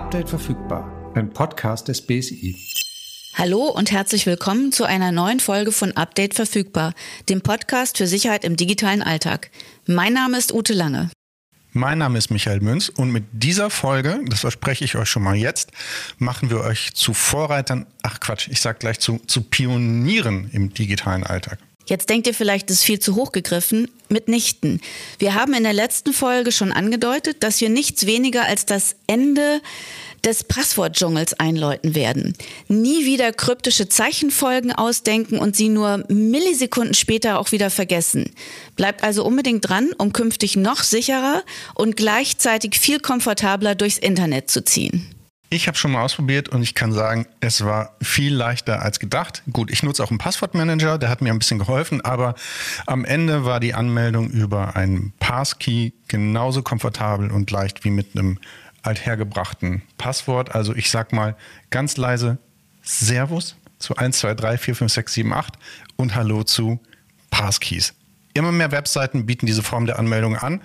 Update verfügbar, ein Podcast des BSI. Hallo und herzlich willkommen zu einer neuen Folge von Update verfügbar, dem Podcast für Sicherheit im digitalen Alltag. Mein Name ist Ute Lange. Mein Name ist Michael Münz und mit dieser Folge, das verspreche ich euch schon mal jetzt, machen wir euch zu Vorreitern, ach Quatsch, ich sag gleich zu, zu Pionieren im digitalen Alltag. Jetzt denkt ihr vielleicht, das ist viel zu hoch gegriffen. Mitnichten. Wir haben in der letzten Folge schon angedeutet, dass wir nichts weniger als das Ende des Passwortdschungels einläuten werden. Nie wieder kryptische Zeichenfolgen ausdenken und sie nur Millisekunden später auch wieder vergessen. Bleibt also unbedingt dran, um künftig noch sicherer und gleichzeitig viel komfortabler durchs Internet zu ziehen. Ich habe schon mal ausprobiert und ich kann sagen, es war viel leichter als gedacht. Gut, ich nutze auch einen Passwortmanager, der hat mir ein bisschen geholfen, aber am Ende war die Anmeldung über einen Passkey genauso komfortabel und leicht wie mit einem althergebrachten Passwort. Also ich sag mal ganz leise Servus zu 1, 2, 3, 4, 5, 6, 7, 8 und Hallo zu Passkeys. Immer mehr Webseiten bieten diese Form der Anmeldung an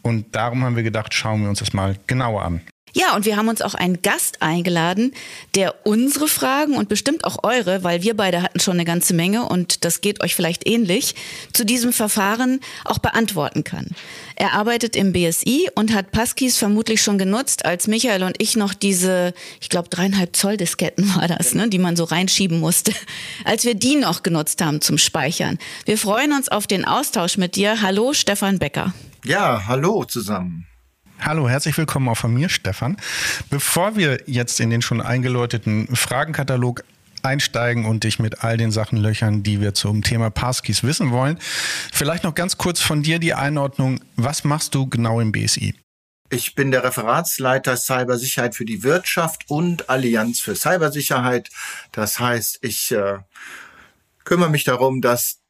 und darum haben wir gedacht, schauen wir uns das mal genauer an. Ja, und wir haben uns auch einen Gast eingeladen, der unsere Fragen und bestimmt auch eure, weil wir beide hatten schon eine ganze Menge und das geht euch vielleicht ähnlich, zu diesem Verfahren auch beantworten kann. Er arbeitet im BSI und hat Passkeys vermutlich schon genutzt, als Michael und ich noch diese, ich glaube dreieinhalb Zoll Disketten war das, ne, die man so reinschieben musste, als wir die noch genutzt haben zum Speichern. Wir freuen uns auf den Austausch mit dir. Hallo, Stefan Becker. Ja, hallo zusammen. Hallo, herzlich willkommen auch von mir, Stefan. Bevor wir jetzt in den schon eingeläuteten Fragenkatalog einsteigen und dich mit all den Sachen löchern, die wir zum Thema Passkeys wissen wollen, vielleicht noch ganz kurz von dir die Einordnung. Was machst du genau im BSI? Ich bin der Referatsleiter Cybersicherheit für die Wirtschaft und Allianz für Cybersicherheit. Das heißt, ich äh, kümmere mich darum, dass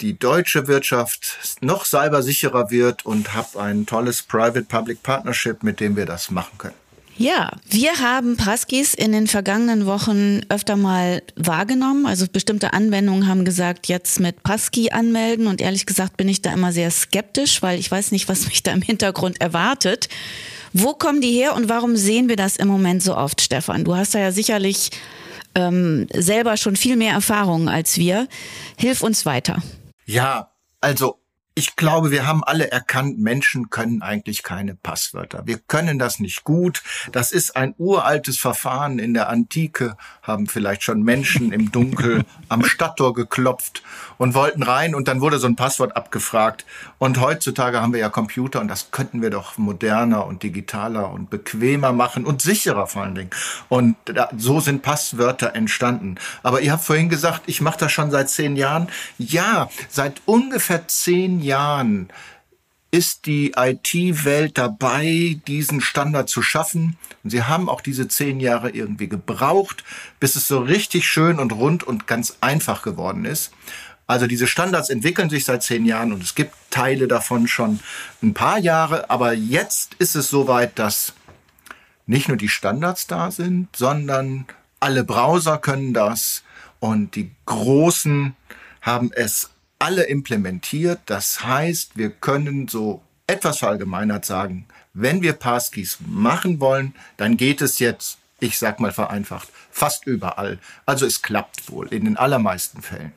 die deutsche Wirtschaft noch cybersicherer wird und habe ein tolles Private-Public Partnership, mit dem wir das machen können. Ja, wir haben Passkeys in den vergangenen Wochen öfter mal wahrgenommen. Also bestimmte Anwendungen haben gesagt, jetzt mit Passkey anmelden. Und ehrlich gesagt bin ich da immer sehr skeptisch, weil ich weiß nicht, was mich da im Hintergrund erwartet. Wo kommen die her und warum sehen wir das im Moment so oft, Stefan? Du hast da ja sicherlich ähm, selber schon viel mehr Erfahrung als wir. Hilf uns weiter. Ja, also ich glaube, wir haben alle erkannt, Menschen können eigentlich keine Passwörter. Wir können das nicht gut. Das ist ein uraltes Verfahren. In der Antike haben vielleicht schon Menschen im Dunkel am Stadttor geklopft und wollten rein und dann wurde so ein Passwort abgefragt. Und heutzutage haben wir ja Computer und das könnten wir doch moderner und digitaler und bequemer machen und sicherer vor allen Dingen. Und so sind Passwörter entstanden. Aber ihr habt vorhin gesagt, ich mache das schon seit zehn Jahren. Ja, seit ungefähr zehn Jahren Jahren ist die IT-Welt dabei, diesen Standard zu schaffen. Und sie haben auch diese zehn Jahre irgendwie gebraucht, bis es so richtig schön und rund und ganz einfach geworden ist. Also diese Standards entwickeln sich seit zehn Jahren und es gibt Teile davon schon ein paar Jahre. Aber jetzt ist es soweit, dass nicht nur die Standards da sind, sondern alle Browser können das und die Großen haben es alle implementiert. Das heißt, wir können so etwas verallgemeinert sagen, wenn wir Passkeys machen wollen, dann geht es jetzt, ich sag mal vereinfacht, fast überall. Also es klappt wohl in den allermeisten Fällen.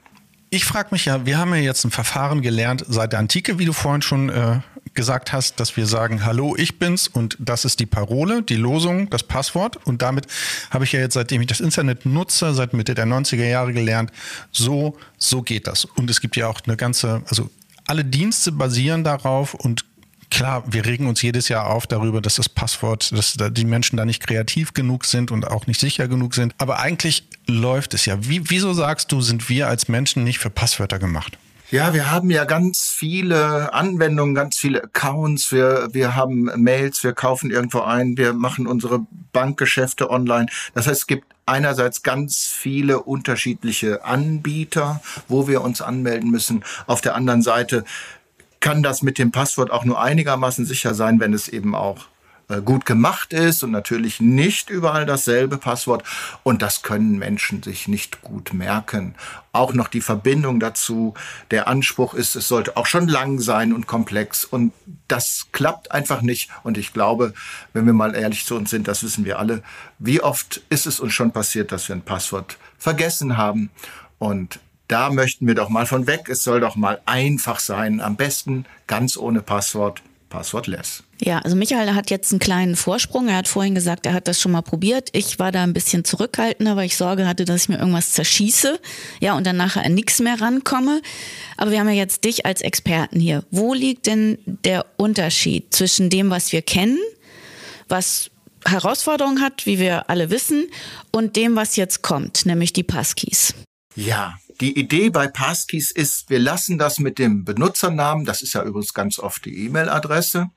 Ich frage mich ja, wir haben ja jetzt ein Verfahren gelernt seit der Antike, wie du vorhin schon äh, gesagt hast, dass wir sagen, hallo, ich bin's und das ist die Parole, die Losung, das Passwort. Und damit habe ich ja jetzt, seitdem ich das Internet nutze, seit Mitte der 90er Jahre gelernt, so, so geht das. Und es gibt ja auch eine ganze, also alle Dienste basieren darauf und klar, wir regen uns jedes Jahr auf darüber, dass das Passwort, dass die Menschen da nicht kreativ genug sind und auch nicht sicher genug sind. Aber eigentlich läuft es ja. Wie, wieso sagst du, sind wir als Menschen nicht für Passwörter gemacht? Ja, wir haben ja ganz viele Anwendungen, ganz viele Accounts. Wir, wir haben Mails, wir kaufen irgendwo ein, wir machen unsere Bankgeschäfte online. Das heißt, es gibt einerseits ganz viele unterschiedliche Anbieter, wo wir uns anmelden müssen. Auf der anderen Seite kann das mit dem Passwort auch nur einigermaßen sicher sein, wenn es eben auch gut gemacht ist und natürlich nicht überall dasselbe Passwort. Und das können Menschen sich nicht gut merken. Auch noch die Verbindung dazu. Der Anspruch ist, es sollte auch schon lang sein und komplex. Und das klappt einfach nicht. Und ich glaube, wenn wir mal ehrlich zu uns sind, das wissen wir alle, wie oft ist es uns schon passiert, dass wir ein Passwort vergessen haben. Und da möchten wir doch mal von weg. Es soll doch mal einfach sein. Am besten ganz ohne Passwort passwortless. Ja, also Michael hat jetzt einen kleinen Vorsprung. Er hat vorhin gesagt, er hat das schon mal probiert. Ich war da ein bisschen zurückhaltender, weil ich Sorge hatte, dass ich mir irgendwas zerschieße. Ja, und dann nachher an nichts mehr rankomme. Aber wir haben ja jetzt dich als Experten hier. Wo liegt denn der Unterschied zwischen dem, was wir kennen, was Herausforderungen hat, wie wir alle wissen, und dem, was jetzt kommt, nämlich die Passkeys? Ja, die Idee bei Passkeys ist, wir lassen das mit dem Benutzernamen, das ist ja übrigens ganz oft die E-Mail-Adresse,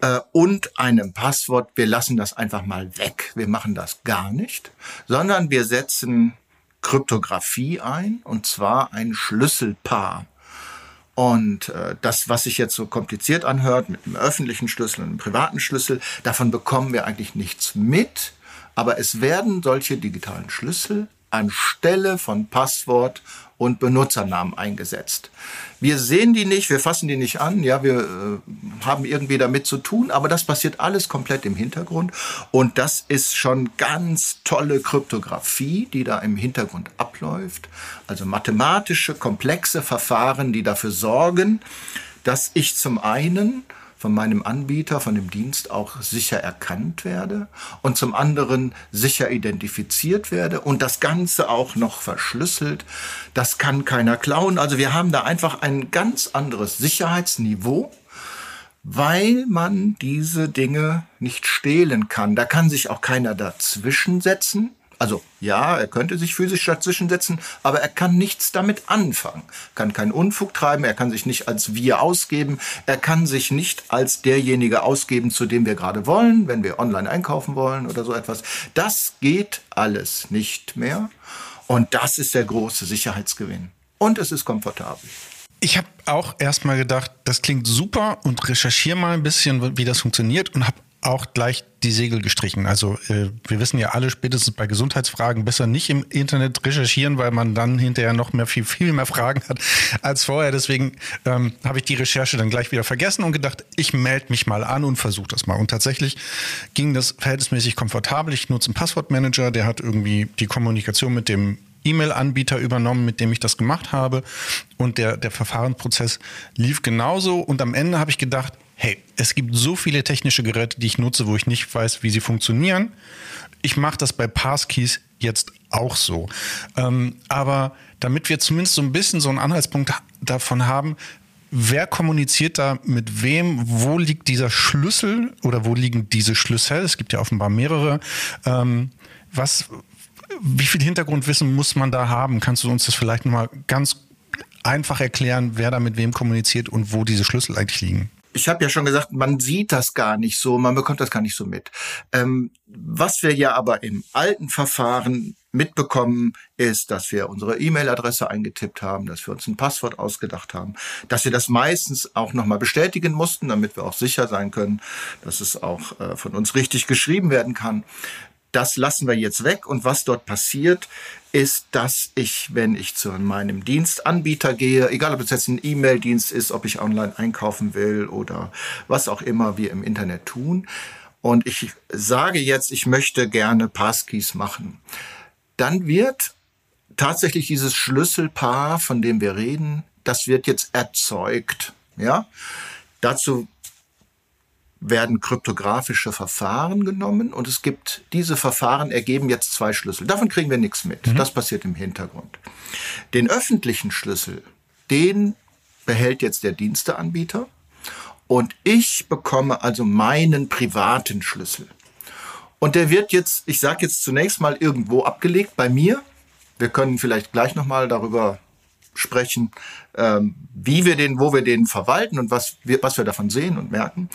äh, und einem Passwort, wir lassen das einfach mal weg. Wir machen das gar nicht, sondern wir setzen Kryptographie ein, und zwar ein Schlüsselpaar. Und äh, das, was sich jetzt so kompliziert anhört, mit einem öffentlichen Schlüssel und einem privaten Schlüssel, davon bekommen wir eigentlich nichts mit. Aber es werden solche digitalen Schlüssel anstelle von Passwort und Benutzernamen eingesetzt. Wir sehen die nicht, wir fassen die nicht an, ja, wir äh, haben irgendwie damit zu tun, aber das passiert alles komplett im Hintergrund und das ist schon ganz tolle Kryptographie, die da im Hintergrund abläuft, also mathematische komplexe Verfahren, die dafür sorgen, dass ich zum einen von meinem Anbieter, von dem Dienst auch sicher erkannt werde und zum anderen sicher identifiziert werde und das Ganze auch noch verschlüsselt. Das kann keiner klauen. Also wir haben da einfach ein ganz anderes Sicherheitsniveau weil man diese Dinge nicht stehlen kann. Da kann sich auch keiner dazwischen setzen. Also ja, er könnte sich physisch dazwischen setzen, aber er kann nichts damit anfangen. Kann keinen Unfug treiben, er kann sich nicht als wir ausgeben, er kann sich nicht als derjenige ausgeben, zu dem wir gerade wollen, wenn wir online einkaufen wollen oder so etwas. Das geht alles nicht mehr und das ist der große Sicherheitsgewinn. Und es ist komfortabel. Ich habe auch erstmal gedacht, das klingt super und recherchiere mal ein bisschen, wie das funktioniert und habe auch gleich die Segel gestrichen. Also äh, wir wissen ja alle spätestens bei Gesundheitsfragen besser nicht im Internet recherchieren, weil man dann hinterher noch mehr viel viel mehr Fragen hat als vorher. Deswegen ähm, habe ich die Recherche dann gleich wieder vergessen und gedacht, ich melde mich mal an und versuche das mal. Und tatsächlich ging das verhältnismäßig komfortabel. Ich nutze einen Passwortmanager, der hat irgendwie die Kommunikation mit dem E-Mail-Anbieter übernommen, mit dem ich das gemacht habe. Und der, der Verfahrensprozess lief genauso. Und am Ende habe ich gedacht, hey, es gibt so viele technische Geräte, die ich nutze, wo ich nicht weiß, wie sie funktionieren. Ich mache das bei Passkeys jetzt auch so. Ähm, aber damit wir zumindest so ein bisschen so einen Anhaltspunkt davon haben, wer kommuniziert da mit wem, wo liegt dieser Schlüssel oder wo liegen diese Schlüssel? Es gibt ja offenbar mehrere. Ähm, was, wie viel Hintergrundwissen muss man da haben? Kannst du uns das vielleicht nochmal ganz einfach erklären, wer da mit wem kommuniziert und wo diese Schlüssel eigentlich liegen? Ich habe ja schon gesagt, man sieht das gar nicht so, man bekommt das gar nicht so mit. Ähm, was wir ja aber im alten Verfahren mitbekommen, ist, dass wir unsere E-Mail-Adresse eingetippt haben, dass wir uns ein Passwort ausgedacht haben, dass wir das meistens auch nochmal bestätigen mussten, damit wir auch sicher sein können, dass es auch äh, von uns richtig geschrieben werden kann. Das lassen wir jetzt weg. Und was dort passiert, ist, dass ich, wenn ich zu meinem Dienstanbieter gehe, egal ob es jetzt ein E-Mail-Dienst ist, ob ich online einkaufen will oder was auch immer wir im Internet tun, und ich sage jetzt, ich möchte gerne Passkeys machen, dann wird tatsächlich dieses Schlüsselpaar, von dem wir reden, das wird jetzt erzeugt. Ja, dazu werden kryptografische Verfahren genommen und es gibt, diese Verfahren ergeben jetzt zwei Schlüssel. Davon kriegen wir nichts mit. Mhm. Das passiert im Hintergrund. Den öffentlichen Schlüssel, den behält jetzt der Diensteanbieter und ich bekomme also meinen privaten Schlüssel. Und der wird jetzt, ich sage jetzt zunächst mal irgendwo abgelegt bei mir. Wir können vielleicht gleich nochmal darüber sprechen, ähm, wie wir den, wo wir den verwalten und was wir, was wir davon sehen und merken.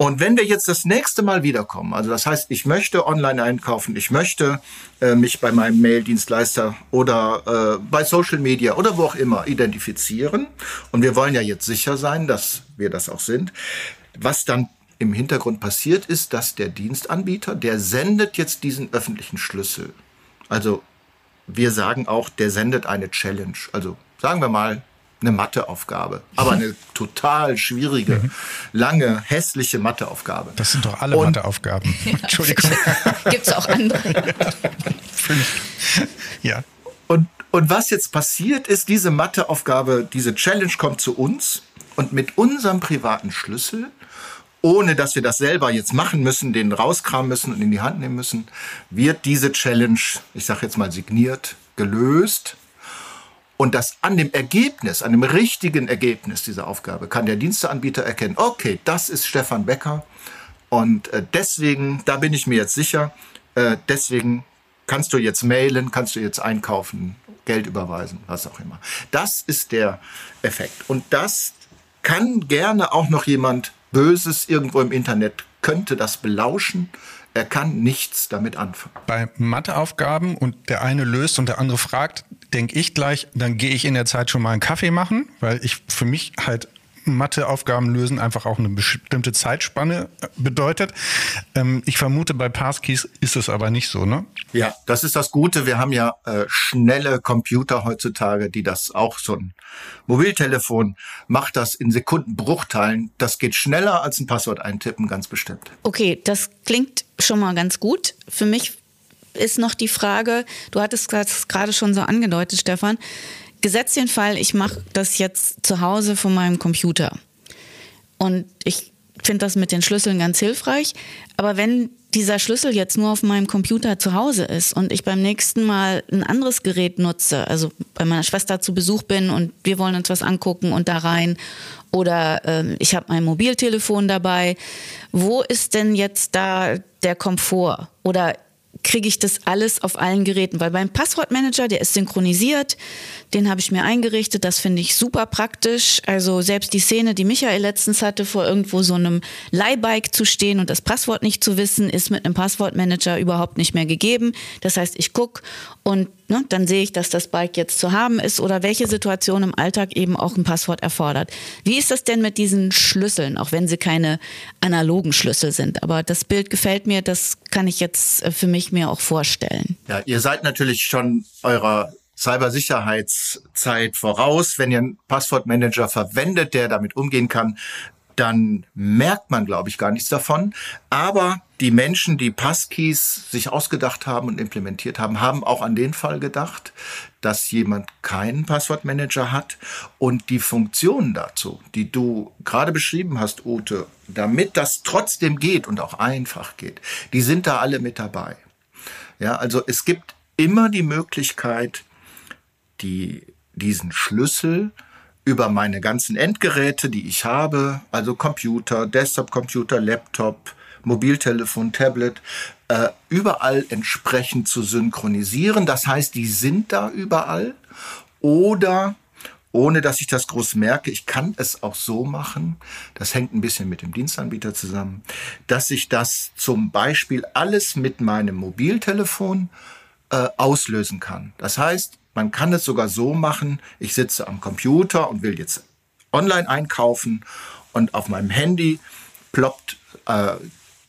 Und wenn wir jetzt das nächste Mal wiederkommen, also das heißt, ich möchte online einkaufen, ich möchte äh, mich bei meinem Mail-Dienstleister oder äh, bei Social Media oder wo auch immer identifizieren, und wir wollen ja jetzt sicher sein, dass wir das auch sind, was dann im Hintergrund passiert ist, dass der Dienstanbieter, der sendet jetzt diesen öffentlichen Schlüssel. Also wir sagen auch, der sendet eine Challenge. Also sagen wir mal eine Matheaufgabe, aber eine total schwierige, mhm. lange, hässliche Matheaufgabe. Das sind doch alle Und, Matheaufgaben. Entschuldigung. Gibt es auch andere? ja. Und, und was jetzt passiert ist, diese Matheaufgabe, diese Challenge kommt zu uns und mit unserem privaten Schlüssel ohne dass wir das selber jetzt machen müssen, den rauskramen müssen und in die Hand nehmen müssen, wird diese Challenge, ich sage jetzt mal signiert, gelöst. Und das an dem Ergebnis, an dem richtigen Ergebnis dieser Aufgabe kann der Diensteanbieter erkennen, okay, das ist Stefan Becker. Und äh, deswegen, da bin ich mir jetzt sicher, äh, deswegen kannst du jetzt mailen, kannst du jetzt einkaufen, Geld überweisen, was auch immer. Das ist der Effekt. Und das kann gerne auch noch jemand Böses irgendwo im Internet könnte das belauschen. Er kann nichts damit anfangen. Bei Matheaufgaben und der eine löst und der andere fragt, denke ich gleich, dann gehe ich in der Zeit schon mal einen Kaffee machen, weil ich für mich halt Matheaufgaben lösen einfach auch eine bestimmte Zeitspanne äh, bedeutet. Ähm, ich vermute, bei Passkeys ist es aber nicht so, ne? Ja, das ist das Gute. Wir haben ja äh, schnelle Computer heutzutage, die das auch so ein Mobiltelefon macht das in Sekundenbruchteilen. Das geht schneller als ein Passwort eintippen, ganz bestimmt. Okay, das klingt schon mal ganz gut. Für mich ist noch die Frage, du hattest es gerade schon so angedeutet, Stefan, Gesetz den Fall, ich mache das jetzt zu Hause von meinem Computer. Und ich finde das mit den Schlüsseln ganz hilfreich. Aber wenn dieser Schlüssel jetzt nur auf meinem Computer zu Hause ist und ich beim nächsten Mal ein anderes Gerät nutze, also bei meiner Schwester zu Besuch bin und wir wollen uns was angucken und da rein oder äh, ich habe mein Mobiltelefon dabei, wo ist denn jetzt da der Komfort? Oder kriege ich das alles auf allen Geräten, weil beim Passwortmanager, der ist synchronisiert, den habe ich mir eingerichtet, das finde ich super praktisch. Also selbst die Szene, die Michael letztens hatte, vor irgendwo so einem Leihbike zu stehen und das Passwort nicht zu wissen, ist mit einem Passwortmanager überhaupt nicht mehr gegeben. Das heißt, ich gucke und ne, dann sehe ich, dass das Bike jetzt zu haben ist oder welche Situation im Alltag eben auch ein Passwort erfordert. Wie ist das denn mit diesen Schlüsseln, auch wenn sie keine analogen Schlüssel sind? Aber das Bild gefällt mir, das kann ich jetzt äh, für mich mir auch vorstellen. Ja, ihr seid natürlich schon eurer Cybersicherheitszeit voraus. Wenn ihr einen Passwortmanager verwendet, der damit umgehen kann, dann merkt man, glaube ich, gar nichts davon. Aber die Menschen, die Passkeys sich ausgedacht haben und implementiert haben, haben auch an den Fall gedacht, dass jemand keinen Passwortmanager hat und die Funktionen dazu, die du gerade beschrieben hast, Ute, damit das trotzdem geht und auch einfach geht, die sind da alle mit dabei. Ja, also es gibt immer die Möglichkeit, die, diesen Schlüssel über meine ganzen Endgeräte, die ich habe, also Computer, Desktop-Computer, Laptop, Mobiltelefon, Tablet, äh, überall entsprechend zu synchronisieren. Das heißt, die sind da überall. Oder ohne dass ich das groß merke. Ich kann es auch so machen, das hängt ein bisschen mit dem Dienstanbieter zusammen, dass ich das zum Beispiel alles mit meinem Mobiltelefon äh, auslösen kann. Das heißt, man kann es sogar so machen, ich sitze am Computer und will jetzt online einkaufen und auf meinem Handy ploppt äh,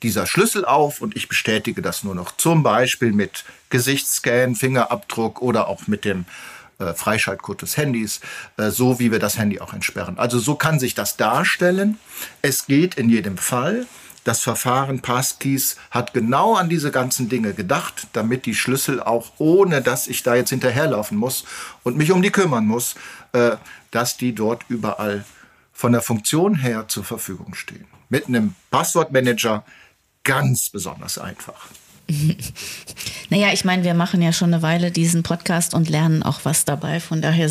dieser Schlüssel auf und ich bestätige das nur noch zum Beispiel mit Gesichtsscan, Fingerabdruck oder auch mit dem äh, Freischaltcode des Handys, äh, so wie wir das Handy auch entsperren. Also so kann sich das darstellen. Es geht in jedem Fall das Verfahren Passkeys hat genau an diese ganzen Dinge gedacht, damit die Schlüssel auch ohne, dass ich da jetzt hinterherlaufen muss und mich um die kümmern muss, äh, dass die dort überall von der Funktion her zur Verfügung stehen. Mit einem Passwortmanager ganz besonders einfach. Naja, ich meine, wir machen ja schon eine Weile diesen Podcast und lernen auch was dabei. Von daher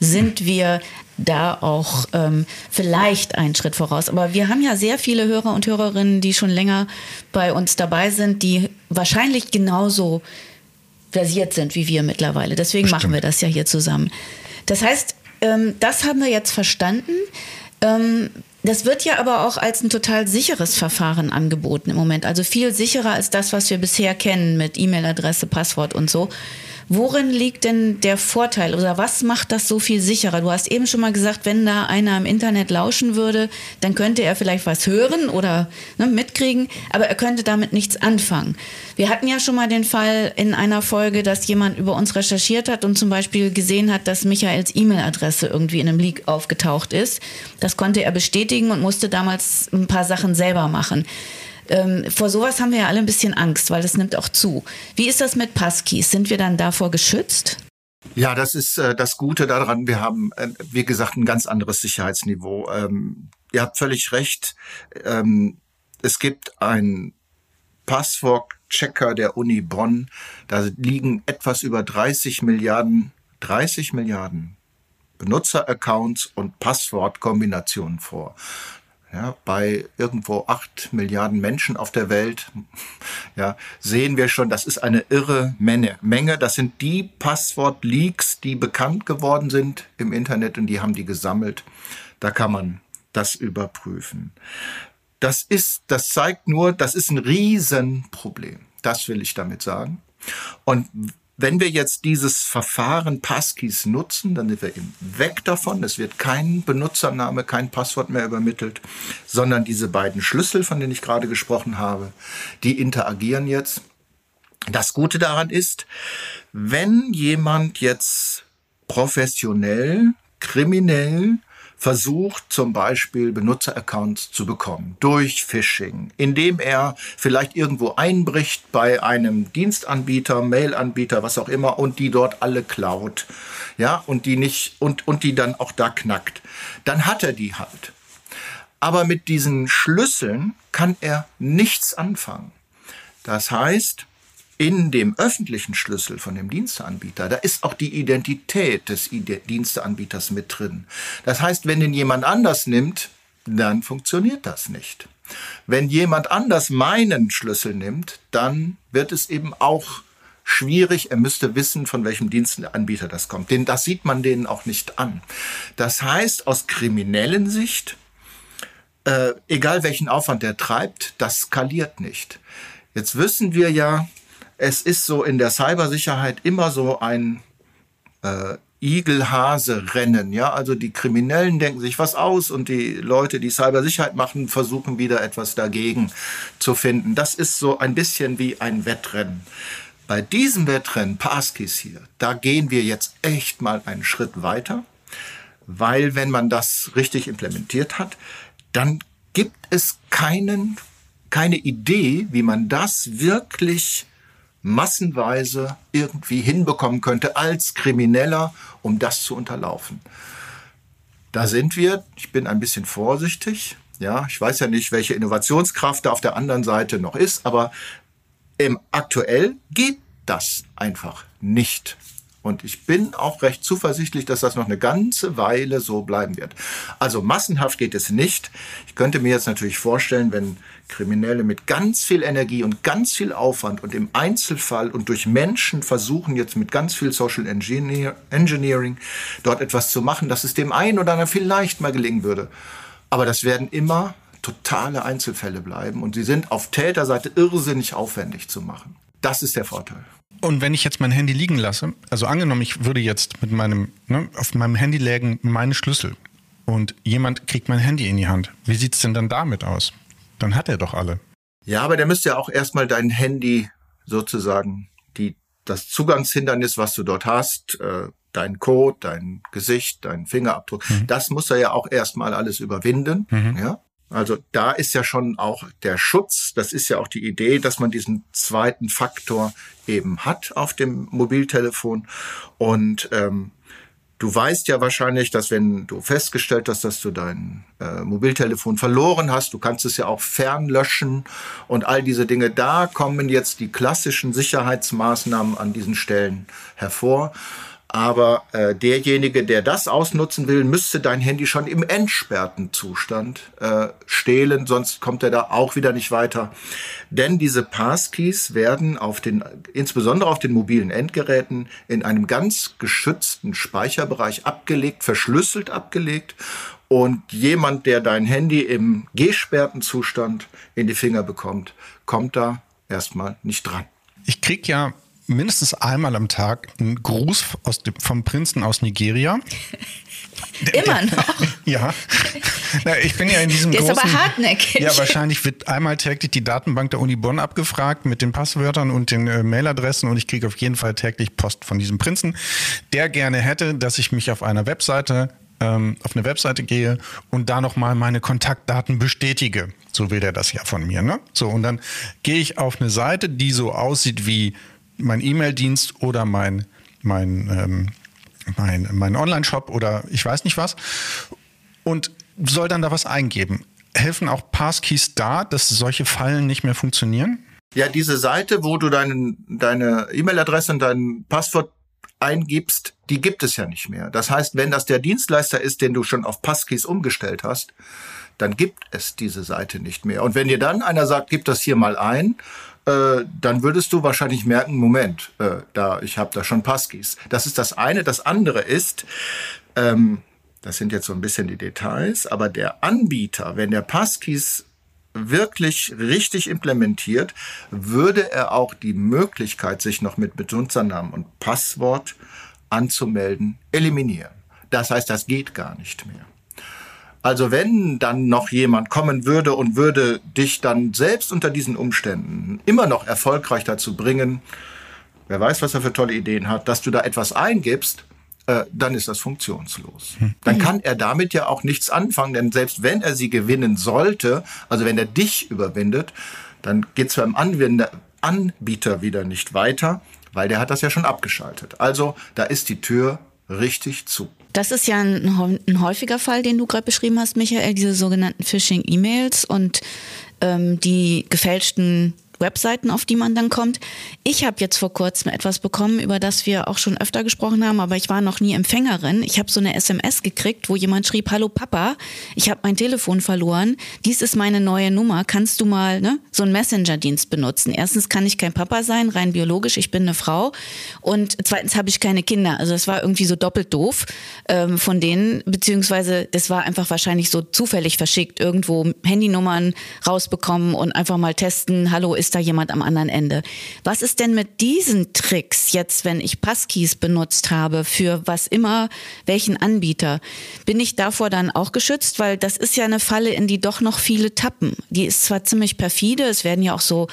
sind wir da auch ähm, vielleicht einen Schritt voraus. Aber wir haben ja sehr viele Hörer und Hörerinnen, die schon länger bei uns dabei sind, die wahrscheinlich genauso versiert sind wie wir mittlerweile. Deswegen Bestimmt. machen wir das ja hier zusammen. Das heißt, ähm, das haben wir jetzt verstanden. Ähm, das wird ja aber auch als ein total sicheres Verfahren angeboten im Moment. Also viel sicherer als das, was wir bisher kennen mit E-Mail-Adresse, Passwort und so. Worin liegt denn der Vorteil oder was macht das so viel sicherer? Du hast eben schon mal gesagt, wenn da einer im Internet lauschen würde, dann könnte er vielleicht was hören oder ne, mitkriegen, aber er könnte damit nichts anfangen. Wir hatten ja schon mal den Fall in einer Folge, dass jemand über uns recherchiert hat und zum Beispiel gesehen hat, dass Michaels E-Mail-Adresse irgendwie in einem Leak aufgetaucht ist. Das konnte er bestätigen und musste damals ein paar Sachen selber machen. Ähm, vor sowas haben wir ja alle ein bisschen Angst, weil das nimmt auch zu. Wie ist das mit Passkeys? Sind wir dann davor geschützt? Ja, das ist äh, das Gute daran. Wir haben, äh, wie gesagt, ein ganz anderes Sicherheitsniveau. Ähm, ihr habt völlig recht. Ähm, es gibt ein Passwort-Checker der Uni Bonn. Da liegen etwas über 30 Milliarden, 30 Milliarden Benutzeraccounts und Passwortkombinationen vor ja, bei irgendwo acht Milliarden Menschen auf der Welt, ja, sehen wir schon, das ist eine irre Menge. Menge. Das sind die Passwort-Leaks, die bekannt geworden sind im Internet und die haben die gesammelt. Da kann man das überprüfen. Das ist, das zeigt nur, das ist ein Riesenproblem. Das will ich damit sagen. Und wenn wir jetzt dieses Verfahren Passkeys nutzen, dann sind wir eben weg davon. Es wird kein Benutzername, kein Passwort mehr übermittelt, sondern diese beiden Schlüssel, von denen ich gerade gesprochen habe, die interagieren jetzt. Das Gute daran ist, wenn jemand jetzt professionell, kriminell versucht zum Beispiel Benutzeraccounts zu bekommen durch Phishing, indem er vielleicht irgendwo einbricht bei einem Dienstanbieter, Mailanbieter, was auch immer und die dort alle klaut, ja, und die nicht und und die dann auch da knackt, dann hat er die halt. Aber mit diesen Schlüsseln kann er nichts anfangen. Das heißt, in dem öffentlichen Schlüssel von dem Diensteanbieter, da ist auch die Identität des Diensteanbieters mit drin. Das heißt, wenn den jemand anders nimmt, dann funktioniert das nicht. Wenn jemand anders meinen Schlüssel nimmt, dann wird es eben auch schwierig. Er müsste wissen, von welchem Dienstanbieter das kommt. Denn das sieht man denen auch nicht an. Das heißt, aus kriminellen Sicht, äh, egal welchen Aufwand er treibt, das skaliert nicht. Jetzt wissen wir ja, es ist so in der Cybersicherheit immer so ein äh, Igel-Hase-Rennen. Ja, also die Kriminellen denken sich was aus und die Leute, die Cybersicherheit machen, versuchen wieder etwas dagegen zu finden. Das ist so ein bisschen wie ein Wettrennen. Bei diesem Wettrennen, Passkeys hier, da gehen wir jetzt echt mal einen Schritt weiter, weil wenn man das richtig implementiert hat, dann gibt es keinen, keine Idee, wie man das wirklich massenweise irgendwie hinbekommen könnte als Krimineller, um das zu unterlaufen. Da sind wir, ich bin ein bisschen vorsichtig, ja, ich weiß ja nicht, welche Innovationskraft da auf der anderen Seite noch ist, aber im aktuell geht das einfach nicht. Und ich bin auch recht zuversichtlich, dass das noch eine ganze Weile so bleiben wird. Also massenhaft geht es nicht. Ich könnte mir jetzt natürlich vorstellen, wenn Kriminelle mit ganz viel Energie und ganz viel Aufwand und im Einzelfall und durch Menschen versuchen jetzt mit ganz viel Social Engineer Engineering dort etwas zu machen, dass es dem einen oder anderen vielleicht mal gelingen würde. Aber das werden immer totale Einzelfälle bleiben und sie sind auf Täterseite irrsinnig aufwendig zu machen. Das ist der Vorteil. Und wenn ich jetzt mein Handy liegen lasse, also angenommen, ich würde jetzt mit meinem, ne, auf meinem Handy lägen meine Schlüssel und jemand kriegt mein Handy in die Hand, wie sieht es denn dann damit aus? Dann hat er doch alle. Ja, aber der müsste ja auch erstmal dein Handy sozusagen, die, das Zugangshindernis, was du dort hast, äh, dein Code, dein Gesicht, dein Fingerabdruck, mhm. das muss er ja auch erstmal alles überwinden. Mhm. Ja. Also da ist ja schon auch der Schutz, das ist ja auch die Idee, dass man diesen zweiten Faktor eben hat auf dem Mobiltelefon. Und ähm, du weißt ja wahrscheinlich, dass wenn du festgestellt hast, dass du dein äh, Mobiltelefon verloren hast, du kannst es ja auch fernlöschen und all diese Dinge, da kommen jetzt die klassischen Sicherheitsmaßnahmen an diesen Stellen hervor. Aber äh, derjenige, der das ausnutzen will, müsste dein Handy schon im entsperrten Zustand äh, stehlen, sonst kommt er da auch wieder nicht weiter. Denn diese Passkeys werden auf den, insbesondere auf den mobilen Endgeräten, in einem ganz geschützten Speicherbereich abgelegt, verschlüsselt abgelegt. Und jemand, der dein Handy im gesperrten Zustand in die Finger bekommt, kommt da erstmal nicht dran. Ich krieg ja mindestens einmal am Tag einen Gruß aus dem, vom Prinzen aus Nigeria. Immer noch. Ja. Na, ich bin ja in diesem Der ist großen, aber hartnäckig. Ja, wahrscheinlich wird einmal täglich die Datenbank der Uni Bonn abgefragt mit den Passwörtern und den äh, Mailadressen und ich kriege auf jeden Fall täglich Post von diesem Prinzen, der gerne hätte, dass ich mich auf einer Webseite ähm, auf eine Webseite gehe und da nochmal meine Kontaktdaten bestätige. So will der das ja von mir. Ne? So, und dann gehe ich auf eine Seite, die so aussieht wie mein E-Mail-Dienst oder mein, mein, ähm, mein, mein Online-Shop oder ich weiß nicht was und soll dann da was eingeben. Helfen auch Passkeys da, dass solche Fallen nicht mehr funktionieren? Ja, diese Seite, wo du deinen, deine E-Mail-Adresse und dein Passwort eingibst, die gibt es ja nicht mehr. Das heißt, wenn das der Dienstleister ist, den du schon auf Passkeys umgestellt hast, dann gibt es diese Seite nicht mehr. Und wenn dir dann einer sagt, gib das hier mal ein, äh, dann würdest du wahrscheinlich merken, Moment, äh, da ich habe da schon Passkeys. Das ist das eine. Das andere ist, ähm, das sind jetzt so ein bisschen die Details, aber der Anbieter, wenn der Passkeys wirklich richtig implementiert, würde er auch die Möglichkeit, sich noch mit Benutzernamen und Passwort anzumelden, eliminieren. Das heißt, das geht gar nicht mehr. Also wenn dann noch jemand kommen würde und würde dich dann selbst unter diesen Umständen immer noch erfolgreich dazu bringen, wer weiß, was er für tolle Ideen hat, dass du da etwas eingibst, äh, dann ist das funktionslos. Dann kann er damit ja auch nichts anfangen, denn selbst wenn er sie gewinnen sollte, also wenn er dich überwindet, dann geht es beim Anwender, Anbieter wieder nicht weiter, weil der hat das ja schon abgeschaltet. Also da ist die Tür richtig zu. Das ist ja ein, ein häufiger Fall, den du gerade beschrieben hast, Michael, diese sogenannten Phishing-E-Mails und ähm, die gefälschten Webseiten, auf die man dann kommt. Ich habe jetzt vor kurzem etwas bekommen, über das wir auch schon öfter gesprochen haben, aber ich war noch nie Empfängerin. Ich habe so eine SMS gekriegt, wo jemand schrieb, hallo Papa, ich habe mein Telefon verloren, dies ist meine neue Nummer, kannst du mal ne, so einen Messenger-Dienst benutzen? Erstens kann ich kein Papa sein, rein biologisch, ich bin eine Frau und zweitens habe ich keine Kinder. Also es war irgendwie so doppelt doof ähm, von denen, beziehungsweise das war einfach wahrscheinlich so zufällig verschickt, irgendwo Handynummern rausbekommen und einfach mal testen, hallo, ist ist da jemand am anderen Ende. Was ist denn mit diesen Tricks jetzt, wenn ich Passkeys benutzt habe für was immer, welchen Anbieter? Bin ich davor dann auch geschützt? Weil das ist ja eine Falle, in die doch noch viele tappen. Die ist zwar ziemlich perfide, es werden ja auch so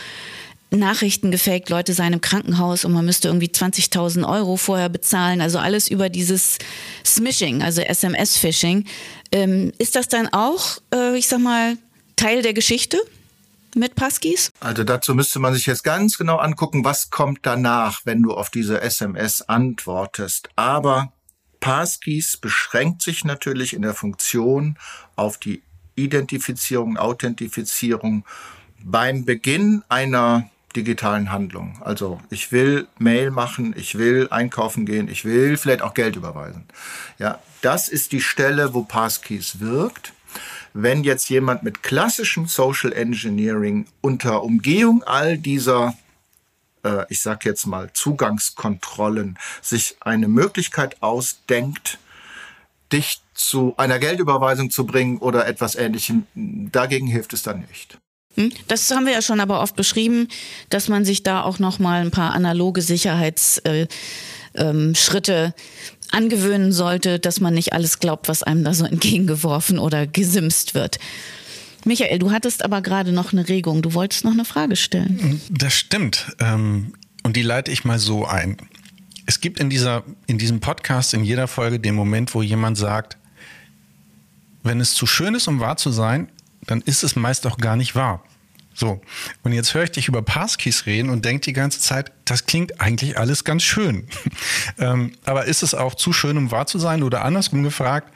Nachrichten gefaked, Leute seien im Krankenhaus und man müsste irgendwie 20.000 Euro vorher bezahlen. Also alles über dieses Smishing, also SMS-Phishing. Ähm, ist das dann auch, äh, ich sag mal, Teil der Geschichte? Mit Passkeys? Also dazu müsste man sich jetzt ganz genau angucken, was kommt danach, wenn du auf diese SMS antwortest. Aber Passkeys beschränkt sich natürlich in der Funktion auf die Identifizierung, Authentifizierung beim Beginn einer digitalen Handlung. Also ich will Mail machen, ich will einkaufen gehen, ich will vielleicht auch Geld überweisen. Ja, das ist die Stelle, wo Passkeys wirkt wenn jetzt jemand mit klassischem Social Engineering unter Umgehung all dieser äh, ich sag jetzt mal Zugangskontrollen sich eine Möglichkeit ausdenkt, dich zu einer Geldüberweisung zu bringen oder etwas ähnlichem, dagegen hilft es dann nicht. Hm? Das haben wir ja schon aber oft beschrieben, dass man sich da auch noch mal ein paar analoge Sicherheitsschritte äh, ähm, angewöhnen sollte, dass man nicht alles glaubt, was einem da so entgegengeworfen oder gesimst wird. Michael, du hattest aber gerade noch eine Regung. Du wolltest noch eine Frage stellen. Das stimmt. Ähm, und die leite ich mal so ein. Es gibt in, dieser, in diesem Podcast in jeder Folge den Moment, wo jemand sagt, wenn es zu schön ist, um wahr zu sein, dann ist es meist auch gar nicht wahr. So, und jetzt höre ich dich über Passkeys reden und denke die ganze Zeit, das klingt eigentlich alles ganz schön. ähm, aber ist es auch zu schön, um wahr zu sein? Oder andersrum gefragt,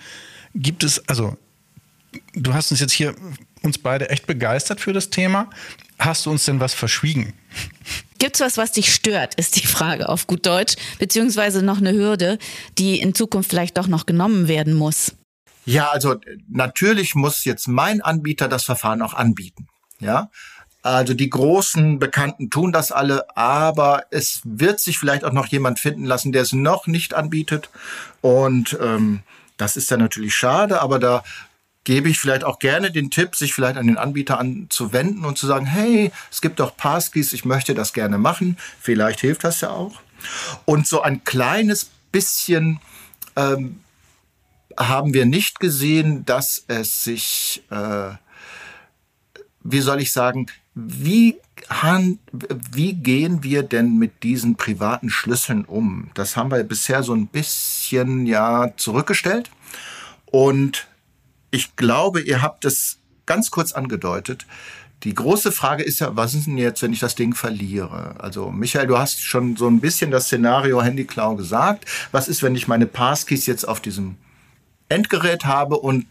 gibt es, also du hast uns jetzt hier uns beide echt begeistert für das Thema. Hast du uns denn was verschwiegen? Gibt es was, was dich stört, ist die Frage auf gut Deutsch, beziehungsweise noch eine Hürde, die in Zukunft vielleicht doch noch genommen werden muss? Ja, also natürlich muss jetzt mein Anbieter das Verfahren auch anbieten. Ja, also die großen Bekannten tun das alle, aber es wird sich vielleicht auch noch jemand finden lassen, der es noch nicht anbietet. Und ähm, das ist dann natürlich schade, aber da gebe ich vielleicht auch gerne den Tipp, sich vielleicht an den Anbieter anzuwenden und zu sagen, hey, es gibt doch Passkeys, ich möchte das gerne machen. Vielleicht hilft das ja auch. Und so ein kleines bisschen ähm, haben wir nicht gesehen, dass es sich, äh, wie soll ich sagen, wie, wie gehen wir denn mit diesen privaten Schlüsseln um? Das haben wir bisher so ein bisschen ja zurückgestellt. Und ich glaube, ihr habt es ganz kurz angedeutet. Die große Frage ist ja, was ist denn jetzt, wenn ich das Ding verliere? Also, Michael, du hast schon so ein bisschen das Szenario Handyklau gesagt. Was ist, wenn ich meine Passkeys jetzt auf diesem Endgerät habe und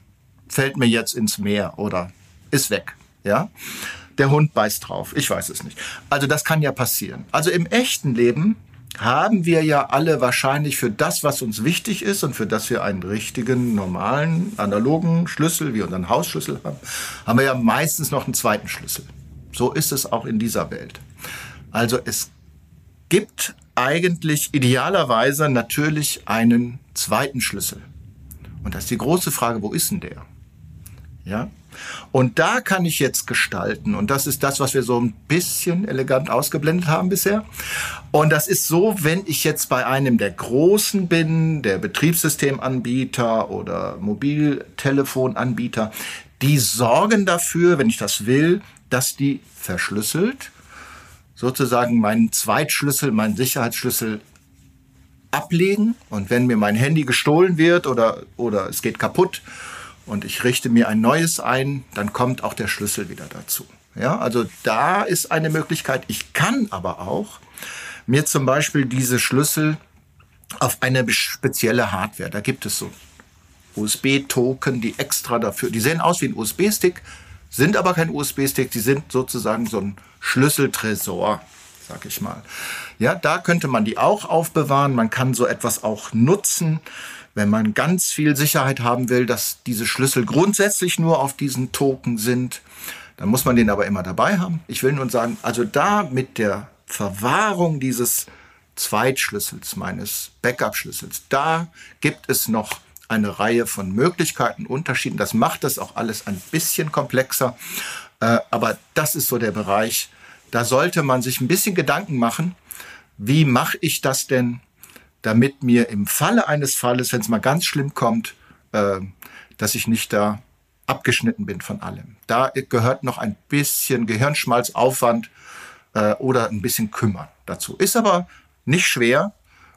fällt mir jetzt ins Meer oder ist weg? Ja? Der Hund beißt drauf. Ich weiß es nicht. Also, das kann ja passieren. Also, im echten Leben haben wir ja alle wahrscheinlich für das, was uns wichtig ist und für das wir einen richtigen, normalen, analogen Schlüssel wie unseren Hausschlüssel haben, haben wir ja meistens noch einen zweiten Schlüssel. So ist es auch in dieser Welt. Also es gibt eigentlich idealerweise natürlich einen zweiten Schlüssel. Und das ist die große Frage, wo ist denn der? Ja? Und da kann ich jetzt gestalten. Und das ist das, was wir so ein bisschen elegant ausgeblendet haben bisher. Und das ist so, wenn ich jetzt bei einem der Großen bin, der Betriebssystemanbieter oder Mobiltelefonanbieter, die sorgen dafür, wenn ich das will, dass die verschlüsselt sozusagen meinen Zweitschlüssel, meinen Sicherheitsschlüssel ablegen. Und wenn mir mein Handy gestohlen wird oder, oder es geht kaputt und ich richte mir ein neues ein, dann kommt auch der Schlüssel wieder dazu. Ja, also da ist eine Möglichkeit. Ich kann aber auch mir zum Beispiel diese Schlüssel auf eine spezielle Hardware, da gibt es so USB-Token, die extra dafür, die sehen aus wie ein USB-Stick, sind aber kein USB-Stick, die sind sozusagen so ein Schlüsseltresor, sag ich mal. Ja, da könnte man die auch aufbewahren. Man kann so etwas auch nutzen wenn man ganz viel Sicherheit haben will, dass diese Schlüssel grundsätzlich nur auf diesen Token sind, dann muss man den aber immer dabei haben. Ich will nur sagen, also da mit der Verwahrung dieses Zweitschlüssels, meines Backup-Schlüssels, da gibt es noch eine Reihe von Möglichkeiten, Unterschieden. Das macht das auch alles ein bisschen komplexer. Äh, aber das ist so der Bereich, da sollte man sich ein bisschen Gedanken machen, wie mache ich das denn damit mir im Falle eines Falles, wenn es mal ganz schlimm kommt, äh, dass ich nicht da abgeschnitten bin von allem. Da gehört noch ein bisschen Gehirnschmalz, Aufwand äh, oder ein bisschen Kümmern dazu. Ist aber nicht schwer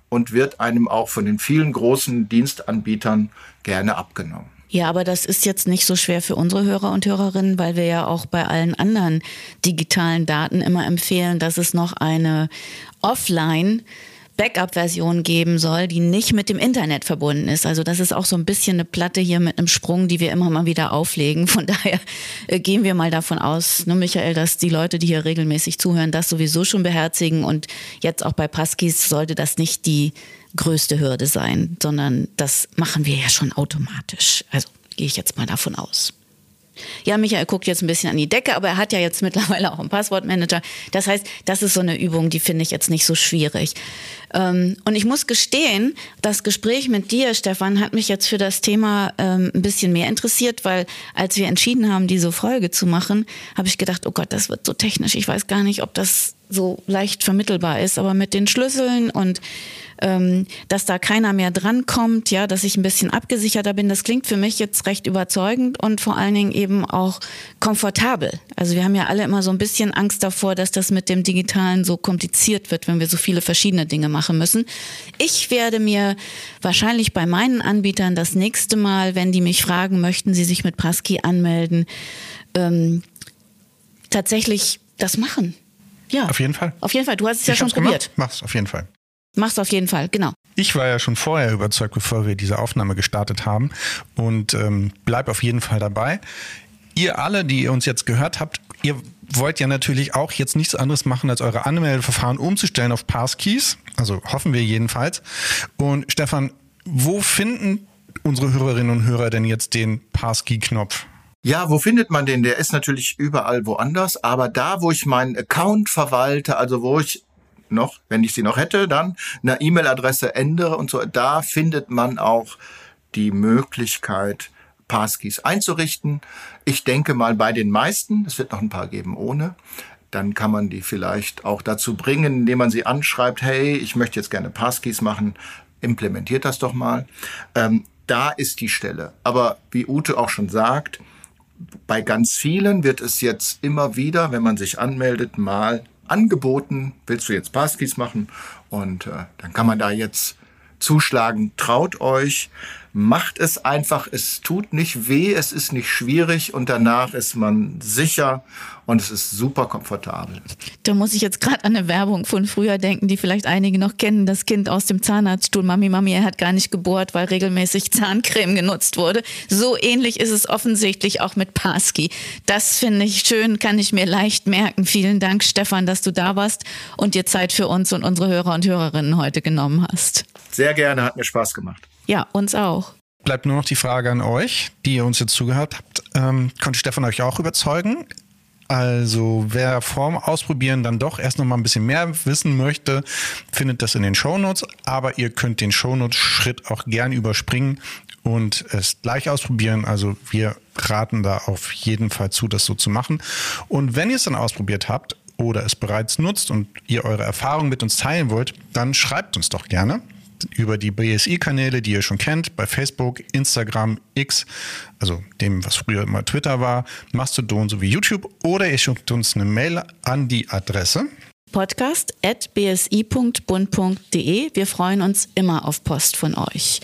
und wird einem auch von den vielen großen Dienstanbietern gerne abgenommen. Ja, aber das ist jetzt nicht so schwer für unsere Hörer und Hörerinnen, weil wir ja auch bei allen anderen digitalen Daten immer empfehlen, dass es noch eine Offline Backup-Version geben soll, die nicht mit dem Internet verbunden ist. Also das ist auch so ein bisschen eine Platte hier mit einem Sprung, die wir immer mal wieder auflegen. Von daher äh, gehen wir mal davon aus, ne, Michael, dass die Leute, die hier regelmäßig zuhören, das sowieso schon beherzigen. Und jetzt auch bei Paskis sollte das nicht die größte Hürde sein, sondern das machen wir ja schon automatisch. Also gehe ich jetzt mal davon aus. Ja, Michael guckt jetzt ein bisschen an die Decke, aber er hat ja jetzt mittlerweile auch einen Passwortmanager. Das heißt, das ist so eine Übung, die finde ich jetzt nicht so schwierig. Ähm, und ich muss gestehen, das Gespräch mit dir, Stefan, hat mich jetzt für das Thema ähm, ein bisschen mehr interessiert, weil als wir entschieden haben, diese Folge zu machen, habe ich gedacht, oh Gott, das wird so technisch. Ich weiß gar nicht, ob das so leicht vermittelbar ist, aber mit den Schlüsseln und ähm, dass da keiner mehr drankommt, ja, dass ich ein bisschen abgesicherter bin. Das klingt für mich jetzt recht überzeugend und vor allen Dingen eben auch komfortabel. Also wir haben ja alle immer so ein bisschen Angst davor, dass das mit dem Digitalen so kompliziert wird, wenn wir so viele verschiedene Dinge machen müssen. Ich werde mir wahrscheinlich bei meinen Anbietern das nächste Mal, wenn die mich fragen, möchten sie sich mit Praski anmelden, ähm, tatsächlich das machen. Ja. Auf jeden Fall. Auf jeden Fall. Du hast es ich ja schon probiert. Gemacht. Mach's auf jeden Fall. Mach's auf jeden Fall, genau. Ich war ja schon vorher überzeugt, bevor wir diese Aufnahme gestartet haben und ähm, bleib auf jeden Fall dabei. Ihr alle, die ihr uns jetzt gehört habt, ihr wollt ja natürlich auch jetzt nichts anderes machen, als eure Anmeldeverfahren umzustellen auf Passkeys. Also hoffen wir jedenfalls. Und Stefan, wo finden unsere Hörerinnen und Hörer denn jetzt den Passkey-Knopf? Ja, wo findet man den? Der ist natürlich überall woanders, aber da, wo ich meinen Account verwalte, also wo ich noch, wenn ich sie noch hätte, dann eine E-Mail-Adresse ändere und so. Da findet man auch die Möglichkeit, Passkeys einzurichten. Ich denke mal bei den meisten, es wird noch ein paar geben ohne, dann kann man die vielleicht auch dazu bringen, indem man sie anschreibt, hey, ich möchte jetzt gerne Passkeys machen, implementiert das doch mal. Ähm, da ist die Stelle. Aber wie Ute auch schon sagt, bei ganz vielen wird es jetzt immer wieder, wenn man sich anmeldet, mal angeboten, willst du jetzt Passkeys machen? Und äh, dann kann man da jetzt zuschlagen. Traut euch, macht es einfach. Es tut nicht weh, es ist nicht schwierig und danach ist man sicher und es ist super komfortabel. Da muss ich jetzt gerade an eine Werbung von früher denken, die vielleicht einige noch kennen. Das Kind aus dem Zahnarztstuhl. Mami, Mami, er hat gar nicht gebohrt, weil regelmäßig Zahncreme genutzt wurde. So ähnlich ist es offensichtlich auch mit Paski. Das finde ich schön, kann ich mir leicht merken. Vielen Dank, Stefan, dass du da warst und dir Zeit für uns und unsere Hörer und Hörerinnen heute genommen hast. Sehr gerne, hat mir Spaß gemacht. Ja, uns auch. Bleibt nur noch die Frage an euch, die ihr uns jetzt zugehört habt. Ähm, konnte Stefan euch auch überzeugen? Also wer vorm Ausprobieren dann doch erst noch mal ein bisschen mehr wissen möchte, findet das in den Shownotes. Aber ihr könnt den Shownotes-Schritt auch gern überspringen und es gleich ausprobieren. Also wir raten da auf jeden Fall zu, das so zu machen. Und wenn ihr es dann ausprobiert habt oder es bereits nutzt und ihr eure Erfahrungen mit uns teilen wollt, dann schreibt uns doch gerne über die BSI-Kanäle, die ihr schon kennt, bei Facebook, Instagram, X, also dem, was früher immer Twitter war, Mastodon sowie YouTube, oder ihr schickt uns eine Mail an die Adresse podcast.bsi.bund.de. Wir freuen uns immer auf Post von euch.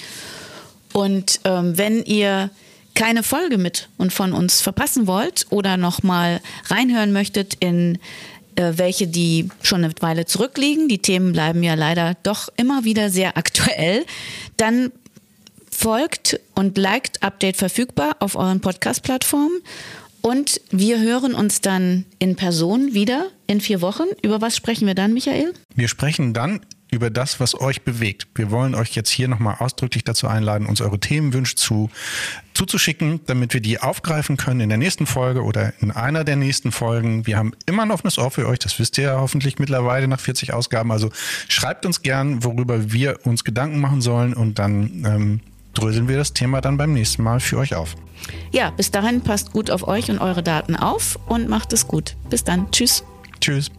Und ähm, wenn ihr keine Folge mit und von uns verpassen wollt oder nochmal reinhören möchtet in äh, welche, die schon eine Weile zurückliegen. Die Themen bleiben ja leider doch immer wieder sehr aktuell. Dann folgt und liked Update verfügbar auf euren Podcast-Plattformen. Und wir hören uns dann in Person wieder in vier Wochen. Über was sprechen wir dann, Michael? Wir sprechen dann über das, was euch bewegt. Wir wollen euch jetzt hier nochmal ausdrücklich dazu einladen, uns eure Themenwünsche zu, zuzuschicken, damit wir die aufgreifen können in der nächsten Folge oder in einer der nächsten Folgen. Wir haben immer ein offenes Ohr für euch, das wisst ihr ja hoffentlich mittlerweile nach 40 Ausgaben. Also schreibt uns gern, worüber wir uns Gedanken machen sollen und dann ähm, dröseln wir das Thema dann beim nächsten Mal für euch auf. Ja, bis dahin passt gut auf euch und eure Daten auf und macht es gut. Bis dann. Tschüss. Tschüss.